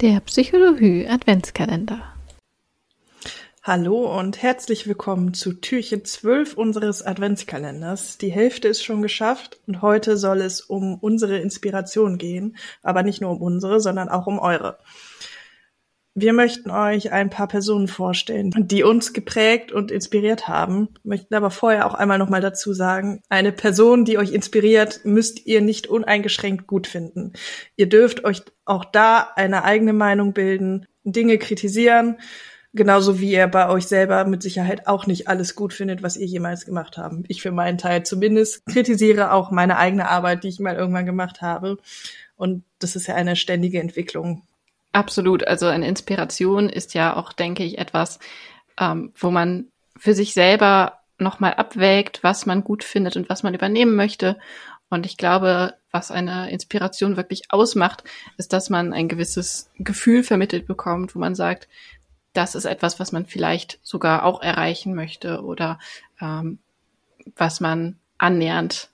Der Psychologie Adventskalender. Hallo und herzlich willkommen zu Türchen 12 unseres Adventskalenders. Die Hälfte ist schon geschafft und heute soll es um unsere Inspiration gehen, aber nicht nur um unsere, sondern auch um eure. Wir möchten euch ein paar Personen vorstellen, die uns geprägt und inspiriert haben, möchten aber vorher auch einmal nochmal dazu sagen, eine Person, die euch inspiriert, müsst ihr nicht uneingeschränkt gut finden. Ihr dürft euch auch da eine eigene Meinung bilden, Dinge kritisieren, genauso wie ihr bei euch selber mit Sicherheit auch nicht alles gut findet, was ihr jemals gemacht habt. Ich für meinen Teil zumindest kritisiere auch meine eigene Arbeit, die ich mal irgendwann gemacht habe. Und das ist ja eine ständige Entwicklung. Absolut. Also eine Inspiration ist ja auch, denke ich, etwas, ähm, wo man für sich selber nochmal abwägt, was man gut findet und was man übernehmen möchte. Und ich glaube, was eine Inspiration wirklich ausmacht, ist, dass man ein gewisses Gefühl vermittelt bekommt, wo man sagt, das ist etwas, was man vielleicht sogar auch erreichen möchte oder ähm, was man annähernd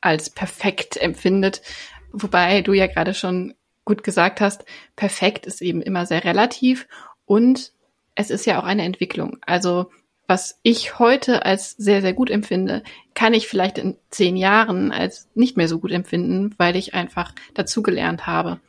als perfekt empfindet. Wobei du ja gerade schon gut gesagt hast, perfekt ist eben immer sehr relativ und es ist ja auch eine Entwicklung. Also was ich heute als sehr, sehr gut empfinde, kann ich vielleicht in zehn Jahren als nicht mehr so gut empfinden, weil ich einfach dazugelernt habe.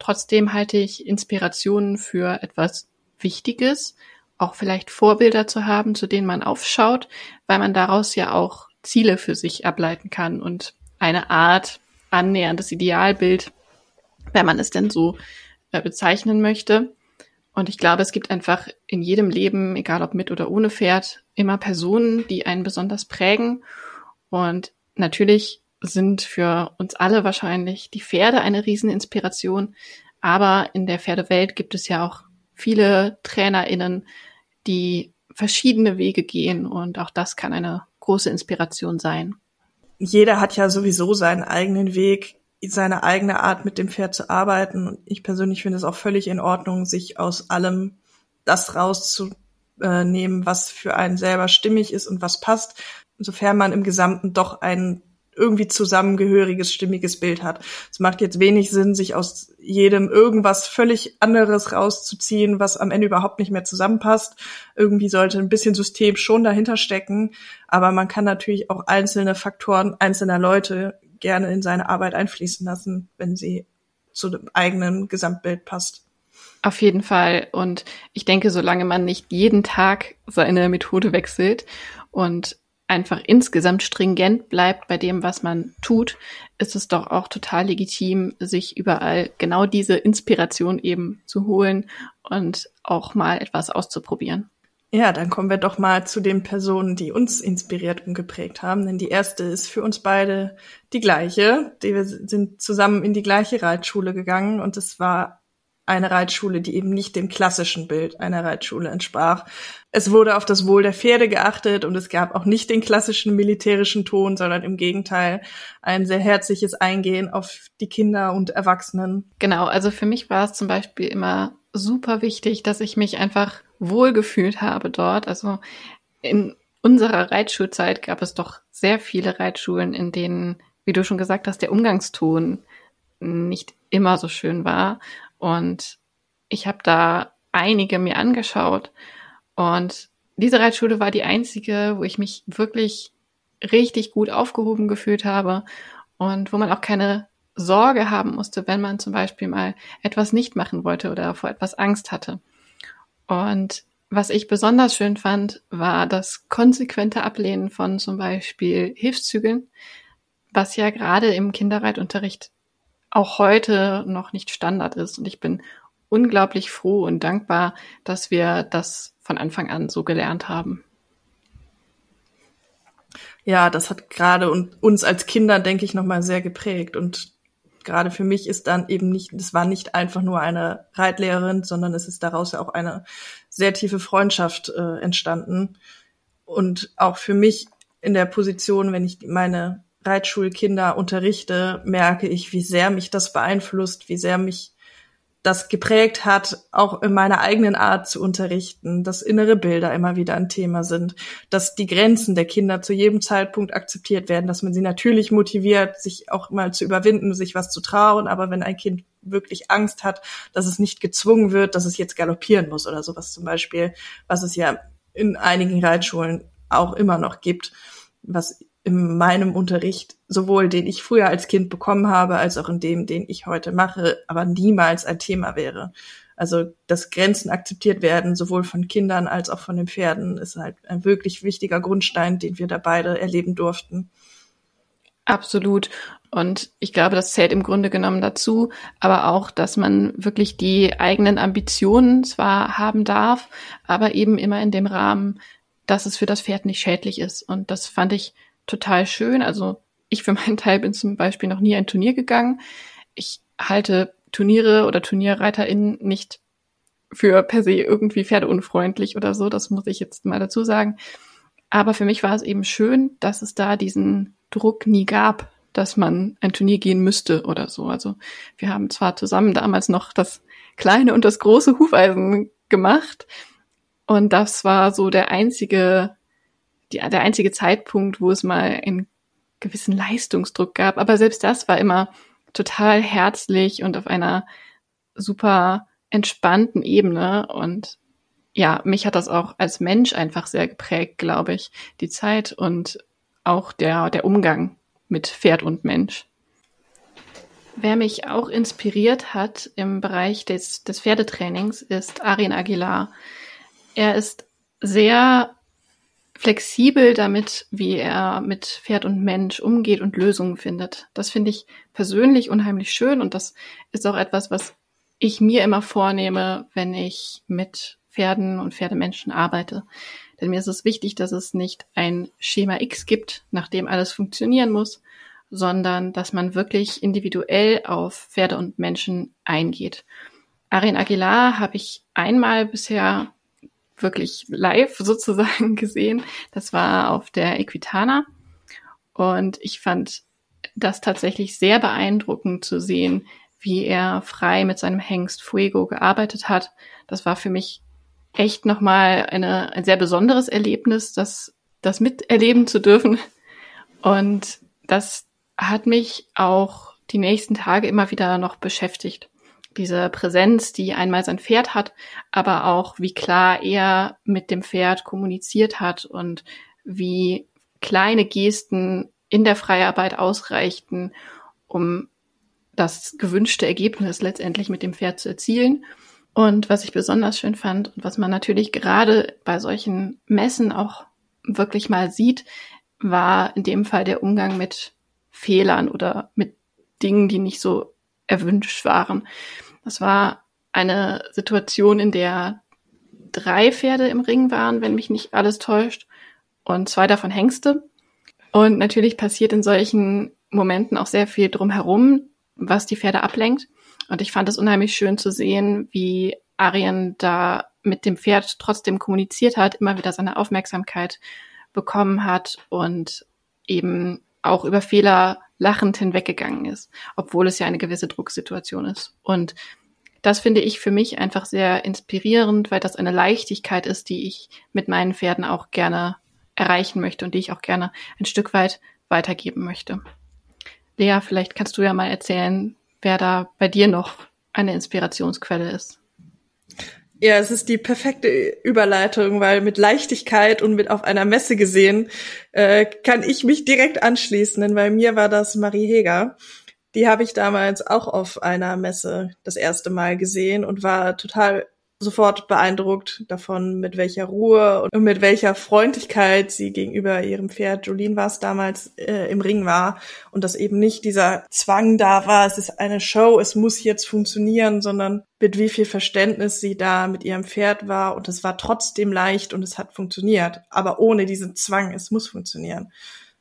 Trotzdem halte ich Inspirationen für etwas Wichtiges, auch vielleicht Vorbilder zu haben, zu denen man aufschaut, weil man daraus ja auch Ziele für sich ableiten kann und eine Art annäherndes Idealbild wenn man es denn so äh, bezeichnen möchte. Und ich glaube, es gibt einfach in jedem Leben, egal ob mit oder ohne Pferd, immer Personen, die einen besonders prägen. Und natürlich sind für uns alle wahrscheinlich die Pferde eine Rieseninspiration. Aber in der Pferdewelt gibt es ja auch viele TrainerInnen, die verschiedene Wege gehen. Und auch das kann eine große Inspiration sein. Jeder hat ja sowieso seinen eigenen Weg seine eigene Art mit dem Pferd zu arbeiten. Und ich persönlich finde es auch völlig in Ordnung, sich aus allem das rauszunehmen, was für einen selber stimmig ist und was passt, sofern man im Gesamten doch ein irgendwie zusammengehöriges, stimmiges Bild hat. Es macht jetzt wenig Sinn, sich aus jedem irgendwas völlig anderes rauszuziehen, was am Ende überhaupt nicht mehr zusammenpasst. Irgendwie sollte ein bisschen System schon dahinter stecken, aber man kann natürlich auch einzelne Faktoren einzelner Leute gerne in seine Arbeit einfließen lassen, wenn sie zu dem eigenen Gesamtbild passt. Auf jeden Fall. Und ich denke, solange man nicht jeden Tag seine Methode wechselt und einfach insgesamt stringent bleibt bei dem, was man tut, ist es doch auch total legitim, sich überall genau diese Inspiration eben zu holen und auch mal etwas auszuprobieren. Ja, dann kommen wir doch mal zu den Personen, die uns inspiriert und geprägt haben. Denn die erste ist für uns beide die gleiche. Wir sind zusammen in die gleiche Reitschule gegangen und es war eine Reitschule, die eben nicht dem klassischen Bild einer Reitschule entsprach. Es wurde auf das Wohl der Pferde geachtet und es gab auch nicht den klassischen militärischen Ton, sondern im Gegenteil ein sehr herzliches Eingehen auf die Kinder und Erwachsenen. Genau, also für mich war es zum Beispiel immer super wichtig, dass ich mich einfach wohlgefühlt habe dort. Also in unserer Reitschulzeit gab es doch sehr viele Reitschulen, in denen, wie du schon gesagt hast, der Umgangston nicht immer so schön war. Und ich habe da einige mir angeschaut. Und diese Reitschule war die einzige, wo ich mich wirklich richtig gut aufgehoben gefühlt habe und wo man auch keine Sorge haben musste, wenn man zum Beispiel mal etwas nicht machen wollte oder vor etwas Angst hatte. Und was ich besonders schön fand, war das konsequente Ablehnen von zum Beispiel Hilfszügeln, was ja gerade im Kinderreitunterricht auch heute noch nicht Standard ist. Und ich bin unglaublich froh und dankbar, dass wir das von Anfang an so gelernt haben. Ja, das hat gerade uns als Kinder, denke ich, nochmal sehr geprägt. Und gerade für mich ist dann eben nicht, es war nicht einfach nur eine Reitlehrerin, sondern es ist daraus ja auch eine sehr tiefe Freundschaft äh, entstanden. Und auch für mich in der Position, wenn ich meine Reitschulkinder unterrichte, merke ich, wie sehr mich das beeinflusst, wie sehr mich das geprägt hat, auch in meiner eigenen Art zu unterrichten, dass innere Bilder immer wieder ein Thema sind, dass die Grenzen der Kinder zu jedem Zeitpunkt akzeptiert werden, dass man sie natürlich motiviert, sich auch mal zu überwinden, sich was zu trauen, aber wenn ein Kind wirklich Angst hat, dass es nicht gezwungen wird, dass es jetzt galoppieren muss oder sowas zum Beispiel, was es ja in einigen Reitschulen auch immer noch gibt, was in meinem Unterricht, sowohl den ich früher als Kind bekommen habe, als auch in dem, den ich heute mache, aber niemals ein Thema wäre. Also, dass Grenzen akzeptiert werden, sowohl von Kindern als auch von den Pferden, ist halt ein wirklich wichtiger Grundstein, den wir da beide erleben durften. Absolut. Und ich glaube, das zählt im Grunde genommen dazu, aber auch, dass man wirklich die eigenen Ambitionen zwar haben darf, aber eben immer in dem Rahmen, dass es für das Pferd nicht schädlich ist. Und das fand ich total schön. Also ich für meinen Teil bin zum Beispiel noch nie ein Turnier gegangen. Ich halte Turniere oder TurnierreiterInnen nicht für per se irgendwie pferdeunfreundlich oder so. Das muss ich jetzt mal dazu sagen. Aber für mich war es eben schön, dass es da diesen Druck nie gab, dass man ein Turnier gehen müsste oder so. Also wir haben zwar zusammen damals noch das kleine und das große Hufeisen gemacht. Und das war so der einzige, die, der einzige Zeitpunkt, wo es mal einen gewissen Leistungsdruck gab. Aber selbst das war immer total herzlich und auf einer super entspannten Ebene. Und ja, mich hat das auch als Mensch einfach sehr geprägt, glaube ich, die Zeit und auch der, der Umgang mit Pferd und Mensch. Wer mich auch inspiriert hat im Bereich des, des Pferdetrainings ist Arin Aguilar. Er ist sehr flexibel damit, wie er mit Pferd und Mensch umgeht und Lösungen findet. Das finde ich persönlich unheimlich schön und das ist auch etwas, was ich mir immer vornehme, wenn ich mit Pferden und Pferdemenschen arbeite. Denn mir ist es wichtig, dass es nicht ein Schema X gibt, nach dem alles funktionieren muss, sondern dass man wirklich individuell auf Pferde und Menschen eingeht. Arin Aguilar habe ich einmal bisher wirklich live sozusagen gesehen. Das war auf der Equitana. Und ich fand das tatsächlich sehr beeindruckend zu sehen, wie er frei mit seinem Hengst Fuego gearbeitet hat. Das war für mich echt nochmal eine, ein sehr besonderes Erlebnis, das, das miterleben zu dürfen. Und das hat mich auch die nächsten Tage immer wieder noch beschäftigt diese Präsenz, die einmal sein Pferd hat, aber auch wie klar er mit dem Pferd kommuniziert hat und wie kleine Gesten in der Freiarbeit ausreichten, um das gewünschte Ergebnis letztendlich mit dem Pferd zu erzielen. Und was ich besonders schön fand und was man natürlich gerade bei solchen Messen auch wirklich mal sieht, war in dem Fall der Umgang mit Fehlern oder mit Dingen, die nicht so erwünscht waren. Das war eine Situation, in der drei Pferde im Ring waren, wenn mich nicht alles täuscht, und zwei davon Hengste. Und natürlich passiert in solchen Momenten auch sehr viel drumherum, was die Pferde ablenkt. Und ich fand es unheimlich schön zu sehen, wie Arien da mit dem Pferd trotzdem kommuniziert hat, immer wieder seine Aufmerksamkeit bekommen hat und eben auch über Fehler lachend hinweggegangen ist, obwohl es ja eine gewisse Drucksituation ist. Und das finde ich für mich einfach sehr inspirierend, weil das eine Leichtigkeit ist, die ich mit meinen Pferden auch gerne erreichen möchte und die ich auch gerne ein Stück weit weitergeben möchte. Lea, vielleicht kannst du ja mal erzählen, wer da bei dir noch eine Inspirationsquelle ist. Ja, es ist die perfekte Überleitung, weil mit Leichtigkeit und mit auf einer Messe gesehen äh, kann ich mich direkt anschließen, denn bei mir war das Marie Heger. Die habe ich damals auch auf einer Messe das erste Mal gesehen und war total sofort beeindruckt davon, mit welcher Ruhe und mit welcher Freundlichkeit sie gegenüber ihrem Pferd, Jolene war es damals, äh, im Ring war. Und dass eben nicht dieser Zwang da war, es ist eine Show, es muss jetzt funktionieren, sondern mit wie viel Verständnis sie da mit ihrem Pferd war. Und es war trotzdem leicht und es hat funktioniert, aber ohne diesen Zwang, es muss funktionieren.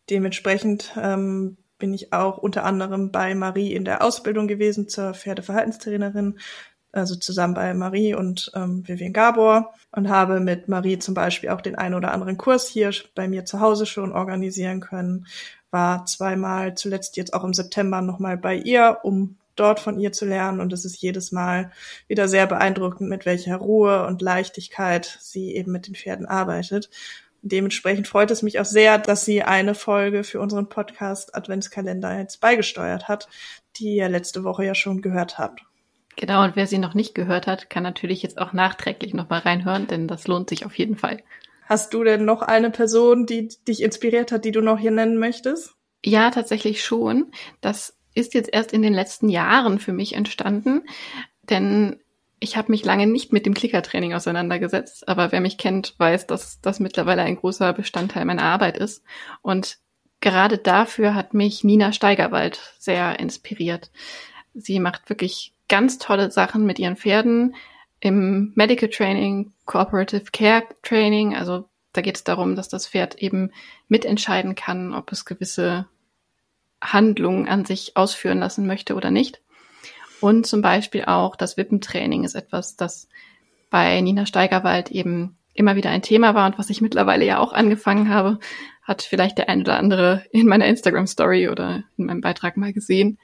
Dementsprechend ähm, bin ich auch unter anderem bei Marie in der Ausbildung gewesen zur Pferdeverhaltenstrainerin, also zusammen bei Marie und ähm, Vivian Gabor und habe mit Marie zum Beispiel auch den einen oder anderen Kurs hier bei mir zu Hause schon organisieren können. War zweimal, zuletzt jetzt auch im September nochmal bei ihr, um dort von ihr zu lernen. Und es ist jedes Mal wieder sehr beeindruckend, mit welcher Ruhe und Leichtigkeit sie eben mit den Pferden arbeitet. Dementsprechend freut es mich auch sehr, dass sie eine Folge für unseren Podcast Adventskalender jetzt beigesteuert hat, die ihr letzte Woche ja schon gehört habt. Genau, und wer sie noch nicht gehört hat, kann natürlich jetzt auch nachträglich nochmal reinhören, denn das lohnt sich auf jeden Fall. Hast du denn noch eine Person, die dich inspiriert hat, die du noch hier nennen möchtest? Ja, tatsächlich schon. Das ist jetzt erst in den letzten Jahren für mich entstanden, denn ich habe mich lange nicht mit dem Klickertraining auseinandergesetzt, aber wer mich kennt, weiß, dass das mittlerweile ein großer Bestandteil meiner Arbeit ist. Und gerade dafür hat mich Nina Steigerwald sehr inspiriert. Sie macht wirklich ganz tolle Sachen mit ihren Pferden im Medical Training, Cooperative Care Training. Also da geht es darum, dass das Pferd eben mitentscheiden kann, ob es gewisse Handlungen an sich ausführen lassen möchte oder nicht. Und zum Beispiel auch das Wippentraining ist etwas, das bei Nina Steigerwald eben immer wieder ein Thema war und was ich mittlerweile ja auch angefangen habe, hat vielleicht der ein oder andere in meiner Instagram Story oder in meinem Beitrag mal gesehen.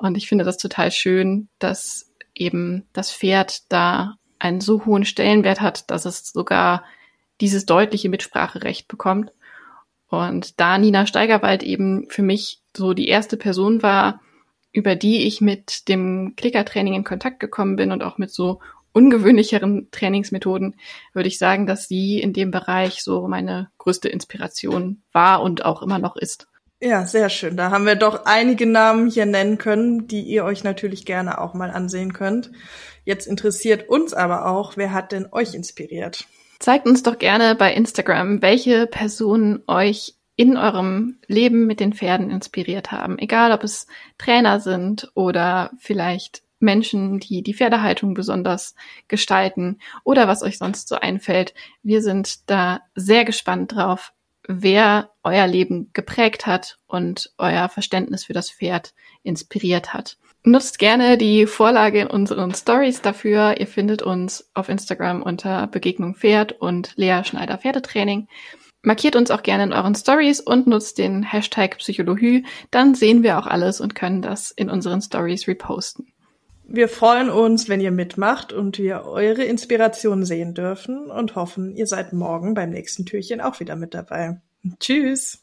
Und ich finde das total schön, dass eben das Pferd da einen so hohen Stellenwert hat, dass es sogar dieses deutliche Mitspracherecht bekommt. Und da Nina Steigerwald eben für mich so die erste Person war, über die ich mit dem Klickertraining in Kontakt gekommen bin und auch mit so ungewöhnlicheren Trainingsmethoden, würde ich sagen, dass sie in dem Bereich so meine größte Inspiration war und auch immer noch ist. Ja, sehr schön. Da haben wir doch einige Namen hier nennen können, die ihr euch natürlich gerne auch mal ansehen könnt. Jetzt interessiert uns aber auch, wer hat denn euch inspiriert? Zeigt uns doch gerne bei Instagram, welche Personen euch in eurem Leben mit den Pferden inspiriert haben. Egal, ob es Trainer sind oder vielleicht Menschen, die die Pferdehaltung besonders gestalten oder was euch sonst so einfällt. Wir sind da sehr gespannt drauf, wer euer Leben geprägt hat und euer Verständnis für das Pferd inspiriert hat. Nutzt gerne die Vorlage in unseren Stories dafür. Ihr findet uns auf Instagram unter Begegnung Pferd und Lea Schneider Pferdetraining. Markiert uns auch gerne in euren Stories und nutzt den Hashtag Psychologie. Dann sehen wir auch alles und können das in unseren Stories reposten. Wir freuen uns, wenn ihr mitmacht und wir eure Inspiration sehen dürfen und hoffen, ihr seid morgen beim nächsten Türchen auch wieder mit dabei. Tschüss!